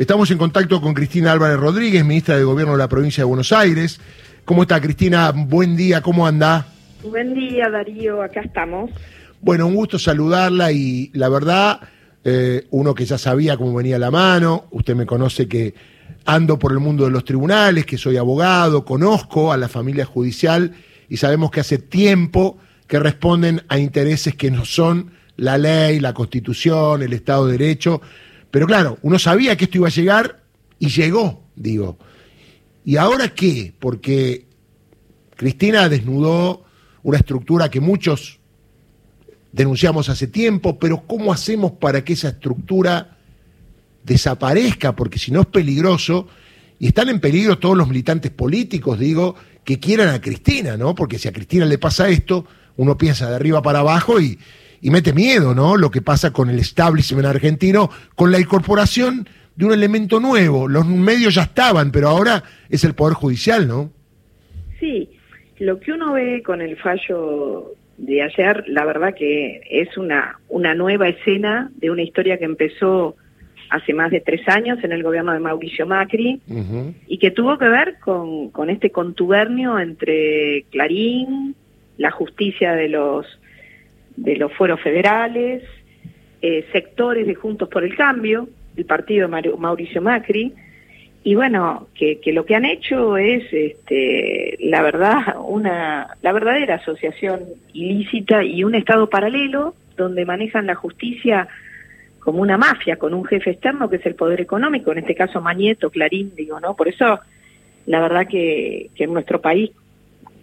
Estamos en contacto con Cristina Álvarez Rodríguez, ministra de Gobierno de la provincia de Buenos Aires. ¿Cómo está Cristina? Buen día, ¿cómo anda? Buen día, Darío, acá estamos. Bueno, un gusto saludarla y la verdad, eh, uno que ya sabía cómo venía la mano, usted me conoce que ando por el mundo de los tribunales, que soy abogado, conozco a la familia judicial y sabemos que hace tiempo que responden a intereses que no son la ley, la constitución, el Estado de Derecho. Pero claro, uno sabía que esto iba a llegar y llegó, digo. ¿Y ahora qué? Porque Cristina desnudó una estructura que muchos denunciamos hace tiempo, pero ¿cómo hacemos para que esa estructura desaparezca? Porque si no es peligroso, y están en peligro todos los militantes políticos, digo, que quieran a Cristina, ¿no? Porque si a Cristina le pasa esto, uno piensa de arriba para abajo y, y mete miedo, ¿no? Lo que pasa con el establishment argentino, con la incorporación de un elemento nuevo. Los medios ya estaban, pero ahora es el Poder Judicial, ¿no? Sí, lo que uno ve con el fallo de ayer, la verdad que es una, una nueva escena de una historia que empezó hace más de tres años en el gobierno de Mauricio Macri y que tuvo que ver con, con este contubernio entre Clarín, la justicia de los de los fueros federales, eh, sectores de Juntos por el Cambio, el partido de Mauricio Macri, y bueno, que, lo que han hecho es, este, la verdad, una, la verdadera asociación ilícita y un Estado paralelo donde manejan la justicia como una mafia, con un jefe externo que es el poder económico, en este caso Mañeto, Clarín, digo, ¿no? Por eso, la verdad que en nuestro país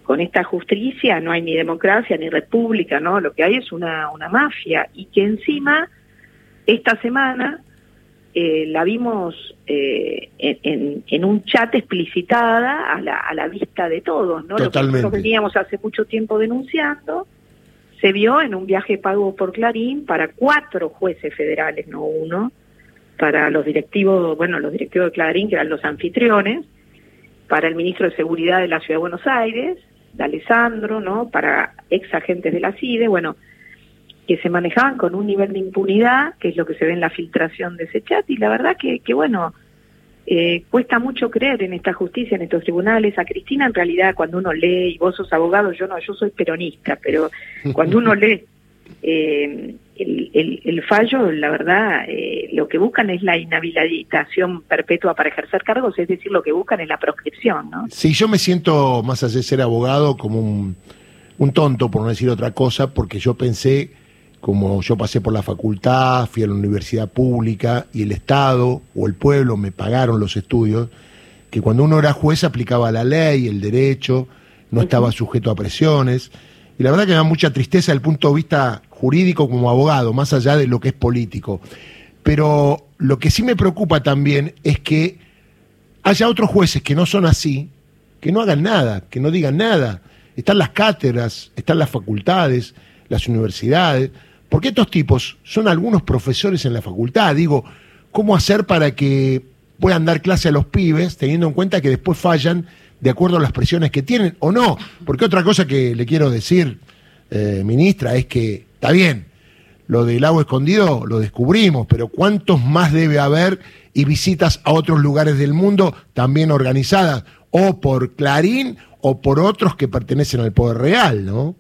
con esta justicia no hay ni democracia ni república, ¿no? Lo que hay es una, una mafia y que encima esta semana eh, la vimos eh, en, en, un chat explicitada a la, a la vista de todos, ¿no? Lo que nosotros veníamos hace mucho tiempo denunciando se vio en un viaje pago por Clarín para cuatro jueces federales, no uno, para los directivos, bueno, los directivos de Clarín, que eran los anfitriones, para el ministro de Seguridad de la Ciudad de Buenos Aires, de Alessandro, ¿no? Para ex agentes de la CIDE, bueno, que se manejaban con un nivel de impunidad, que es lo que se ve en la filtración de ese chat, y la verdad que, que bueno, eh, cuesta mucho creer en esta justicia, en estos tribunales. A Cristina, en realidad, cuando uno lee, y vos sos abogado, yo no, yo soy peronista, pero cuando uno lee eh, el, el, fallo, la verdad, eh, lo que buscan es la inhabilitación perpetua para ejercer cargos, es decir, lo que buscan es la proscripción, ¿no? Sí, yo me siento, más allá de ser abogado, como un, un tonto, por no decir otra cosa, porque yo pensé, como yo pasé por la facultad, fui a la universidad pública y el Estado o el pueblo me pagaron los estudios, que cuando uno era juez aplicaba la ley, el derecho, no estaba sujeto a presiones. Y la verdad que me da mucha tristeza desde el punto de vista jurídico como abogado, más allá de lo que es político. Pero lo que sí me preocupa también es que haya otros jueces que no son así, que no hagan nada, que no digan nada. Están las cátedras, están las facultades, las universidades, porque estos tipos son algunos profesores en la facultad. Digo, ¿cómo hacer para que puedan dar clase a los pibes teniendo en cuenta que después fallan de acuerdo a las presiones que tienen o no? Porque otra cosa que le quiero decir, eh, ministra, es que Está bien, lo del lago escondido lo descubrimos, pero ¿cuántos más debe haber y visitas a otros lugares del mundo también organizadas o por Clarín o por otros que pertenecen al poder real, ¿no?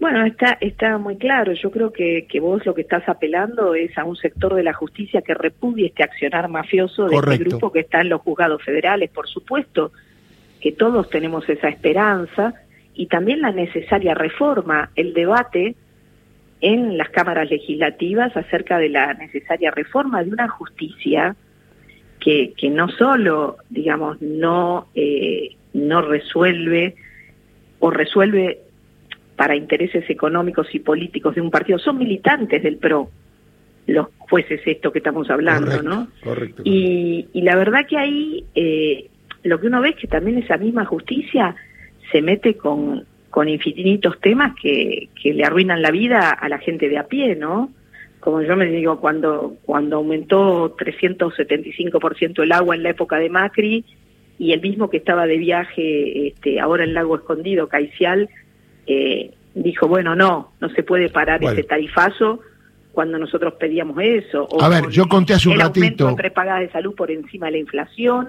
Bueno, está, está muy claro. Yo creo que, que vos lo que estás apelando es a un sector de la justicia que repudie este accionar mafioso de este grupo que está en los juzgados federales. Por supuesto que todos tenemos esa esperanza y también la necesaria reforma, el debate en las cámaras legislativas acerca de la necesaria reforma de una justicia que, que no solo, digamos, no, eh, no resuelve o resuelve para intereses económicos y políticos de un partido, son militantes del PRO, los jueces esto que estamos hablando, ¿no? Correcto. Y, y, la verdad que ahí eh, lo que uno ve es que también esa misma justicia se mete con, con infinitos temas que, que le arruinan la vida a la gente de a pie, ¿no? Como yo me digo, cuando, cuando aumentó 375% el agua en la época de Macri y el mismo que estaba de viaje este, ahora en Lago Escondido, Caicial, eh, dijo, bueno, no, no se puede parar ese tarifazo cuando nosotros pedíamos eso. O a ver, yo conté hace un el ratito. Aumento de prepagas de salud por encima de la inflación,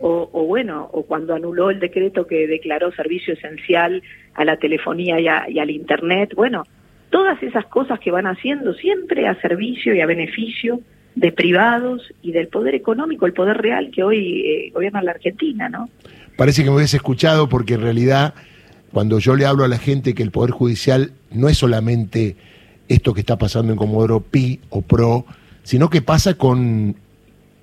o, o, bueno, o cuando anuló el decreto que declaró servicio esencial a la telefonía y, a, y al Internet. Bueno, todas esas cosas que van haciendo siempre a servicio y a beneficio de privados y del poder económico, el poder real que hoy eh, gobierna la Argentina, ¿no? Parece que me hubiese escuchado porque en realidad cuando yo le hablo a la gente que el Poder Judicial no es solamente esto que está pasando en Comodoro Pi o PRO, sino que pasa con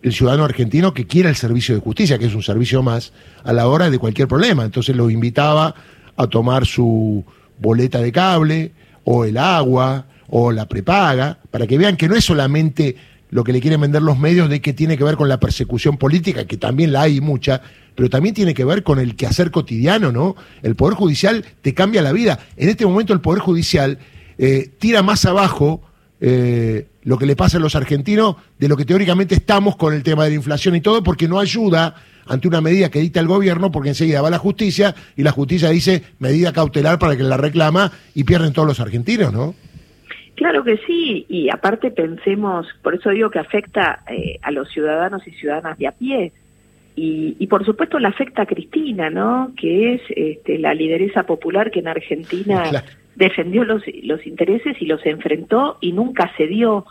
el ciudadano argentino que quiere el servicio de justicia, que es un servicio más, a la hora de cualquier problema. Entonces lo invitaba a tomar su boleta de cable, o el agua, o la prepaga, para que vean que no es solamente lo que le quieren vender los medios de que tiene que ver con la persecución política, que también la hay mucha, pero también tiene que ver con el quehacer cotidiano, ¿no? El Poder Judicial te cambia la vida. En este momento el Poder Judicial eh, tira más abajo eh, lo que le pasa a los argentinos de lo que teóricamente estamos con el tema de la inflación y todo, porque no ayuda ante una medida que dicta el gobierno, porque enseguida va la justicia y la justicia dice medida cautelar para que la reclama y pierden todos los argentinos, ¿no? Claro que sí, y aparte pensemos, por eso digo que afecta eh, a los ciudadanos y ciudadanas de a pie, y, y, por supuesto la afecta a Cristina, ¿no? Que es este, la lideresa popular que en Argentina claro. Defendió los, los intereses y los enfrentó y nunca cedió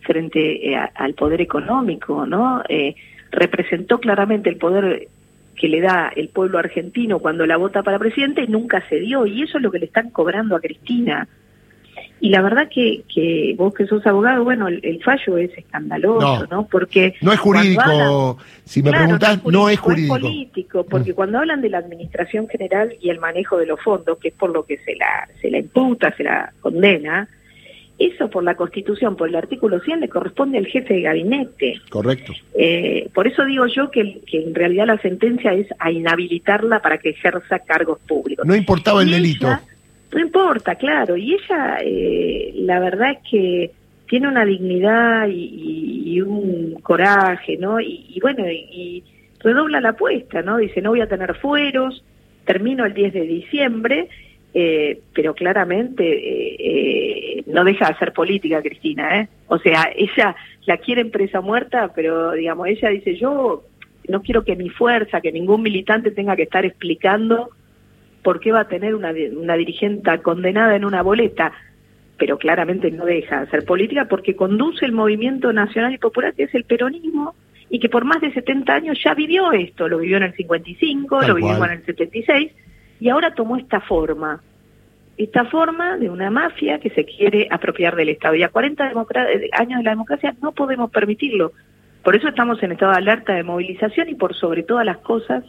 frente eh, a, al poder económico, ¿no? Eh, representó claramente el poder que le da el pueblo argentino cuando la vota para presidente y nunca cedió, y eso es lo que le están cobrando a Cristina. Y la verdad que, que vos que sos abogado, bueno, el, el fallo es escandaloso, ¿no? ¿no? Porque... No es jurídico, hablan, si me claro, preguntás, no es jurídico. Es político, porque mm. cuando hablan de la administración general y el manejo de los fondos, que es por lo que se la, se la imputa, se la condena, eso por la Constitución, por el artículo 100, le corresponde al jefe de gabinete. Correcto. Eh, por eso digo yo que, que, en realidad la sentencia es a inhabilitarla para que ejerza cargos públicos. No importaba el delito. Ella, no importa, claro. Y ella, eh, la verdad es que tiene una dignidad y, un coraje, ¿no? Y, bueno, y, redobla la apuesta, ¿no? Dice, no voy a tener fueros, termino el 10 de diciembre, eh, pero claramente eh, eh, no deja de hacer política, Cristina, ¿eh? O sea, ella la quiere en presa muerta, pero digamos, ella dice, yo no quiero que mi fuerza, que ningún militante tenga que estar explicando por qué va a tener una, una dirigente condenada en una boleta, pero claramente no deja de hacer política porque conduce el movimiento nacional y popular que es el peronismo y que por más de 70 años ya vivió esto, lo vivió en el 55, Tal lo vivió en el 76 y ahora tomó esta forma, esta forma de una mafia que se quiere apropiar del Estado. Y a 40 años de la democracia no podemos permitirlo. Por eso estamos en estado de alerta de movilización y por sobre todas las cosas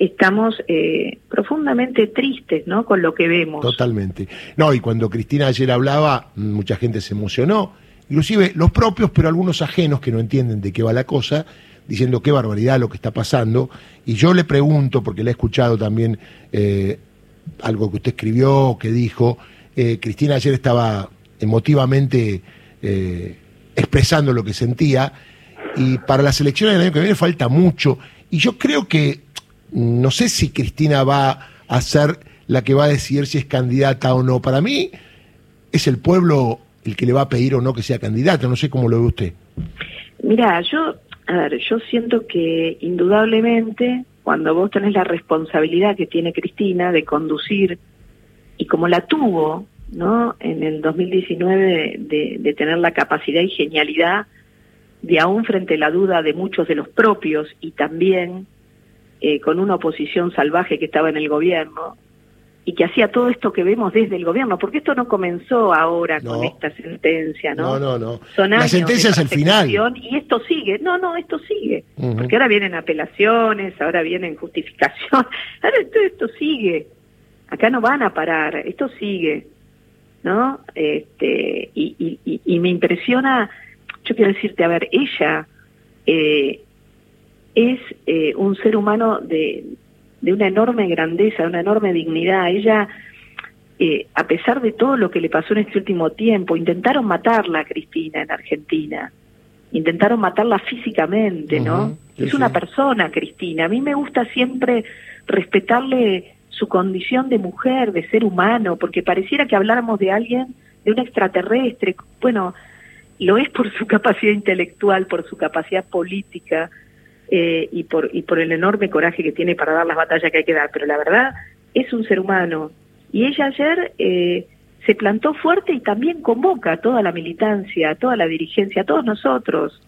estamos eh, profundamente tristes ¿no? con lo que vemos. Totalmente. No, y cuando Cristina ayer hablaba, mucha gente se emocionó, inclusive los propios, pero algunos ajenos que no entienden de qué va la cosa, diciendo qué barbaridad lo que está pasando. Y yo le pregunto, porque le he escuchado también eh, algo que usted escribió, que dijo, eh, Cristina ayer estaba emotivamente eh, expresando lo que sentía, y para las elecciones del año que viene falta mucho, y yo creo que, no sé si Cristina va a ser la que va a decidir si es candidata o no. Para mí es el pueblo el que le va a pedir o no que sea candidata, no sé cómo lo ve usted. Mira, yo a ver, yo siento que indudablemente cuando vos tenés la responsabilidad que tiene Cristina de conducir y como la tuvo, ¿no? En el 2019 de, de, de tener la capacidad y genialidad de aún frente a la duda de muchos de los propios y también eh, con una oposición salvaje que estaba en el gobierno y que hacía todo esto que vemos desde el gobierno, porque esto no comenzó ahora No. con esta sentencia, ¿no? No, no, no. Son La sentencia es el final. Y esto sigue. No, no, esto sigue. Porque ahora vienen apelaciones, ahora vienen justificación. Ahora esto, esto sigue. Acá no van a parar. Esto sigue. ¿No? Este, y, y, y, y me impresiona, yo quiero decirte, a ver, ella eh, es eh, un ser humano de, de una enorme grandeza, de una enorme dignidad. Ella, eh, a pesar de todo lo que le pasó en este último tiempo, intentaron matarla a Cristina en Argentina. Intentaron matarla físicamente, ¿no? Sí, es una sí. persona, Cristina. A mí me gusta siempre respetarle su condición de mujer, de ser humano, porque pareciera que habláramos de alguien, de un extraterrestre. Bueno, lo es por su capacidad intelectual, por su capacidad política eh, y, por, y por el enorme coraje que tiene para dar las batallas que hay que dar. Pero la verdad, es un ser humano. Y ella ayer eh, se plantó fuerte y también convoca a toda la militancia, a toda la dirigencia, a todos nosotros,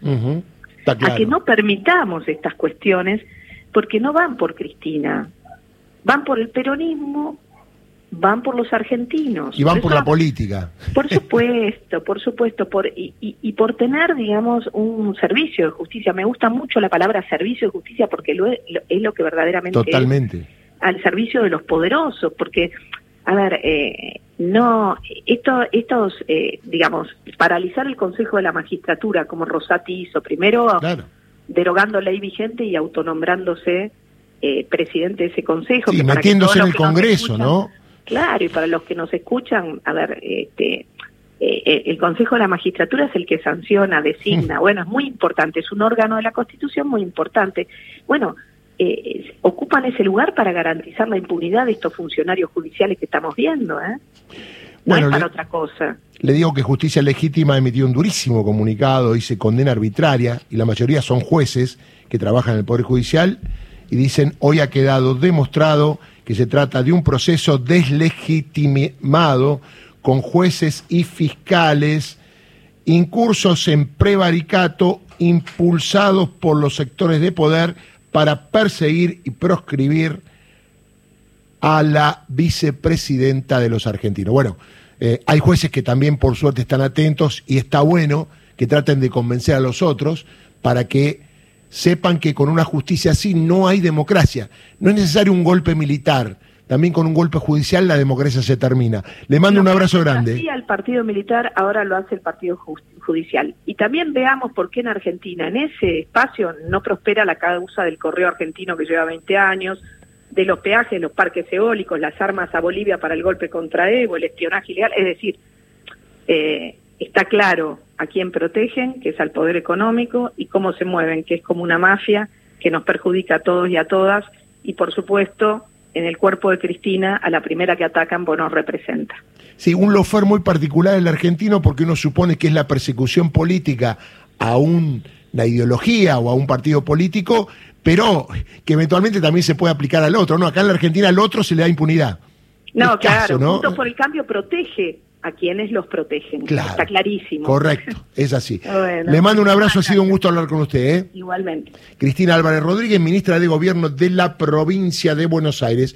a que no permitamos estas cuestiones, porque no van por Cristina, van por el peronismo, van por los argentinos. Y van por, la política. Por supuesto, por supuesto, por y, y, por tener, digamos, un servicio de justicia. Me gusta mucho la palabra servicio de justicia porque lo es, lo que verdaderamente Totalmente. al servicio de los poderosos, porque, a ver, eh, no, esto, estos, eh, digamos, paralizar el Consejo de la Magistratura, como Rosati hizo, primero derogando ley vigente y autonombrándose eh, presidente de ese Consejo. Y metiéndose en el Congreso, ¿no? Claro, y para los que nos escuchan, a ver, este, eh, eh, el Consejo de la Magistratura es el que sanciona, designa, bueno, es muy importante, es un órgano de la Constitución muy importante. Bueno, eh, ocupan ese lugar para garantizar la impunidad de estos funcionarios judiciales que estamos viendo, ¿eh? No es para otra cosa. Le digo que Justicia Legítima emitió un durísimo comunicado, dice condena arbitraria, y la mayoría son jueces que trabajan en el Poder Judicial, y dicen hoy ha quedado demostrado que se trata de un proceso deslegitimado con jueces y fiscales incursos en prevaricato impulsados por los sectores de poder para perseguir y proscribir a la vicepresidenta de los argentinos. Bueno, eh, hay jueces que también por suerte están atentos y está bueno que traten de convencer a los otros para que sepan que con una justicia así no hay democracia. No es necesario un golpe militar. También con un golpe judicial la democracia se termina. Le mando un abrazo grande. Sí, al partido militar ahora lo hace el partido judicial. Y también veamos por qué en Argentina, en ese espacio, no prospera la causa del correo argentino que lleva 20 años, de los peajes, los parques eólicos, las armas a Bolivia para el golpe contra Evo, el espionaje ilegal. Es decir, eh, está claro a quién protegen, que es al poder económico, y cómo se mueven, que es como una mafia que nos perjudica a todos y a todas, y por supuesto, en el cuerpo de Cristina, a la primera que atacan, pues nos representa. Sí, un lofer muy particular el argentino, porque uno supone que es la persecución política a una ideología o a un partido político, pero que eventualmente también se puede aplicar al otro, ¿no? Acá en la Argentina al otro se le da impunidad. No, claro, ¿no? por el Cambio protege a quienes los protegen. Está clarísimo. Correcto, es así. Le mando un abrazo, ha sido un gusto hablar con usted. ¿eh? Igualmente. Cristina Álvarez Rodríguez, ministra de Gobierno de la provincia de Buenos Aires.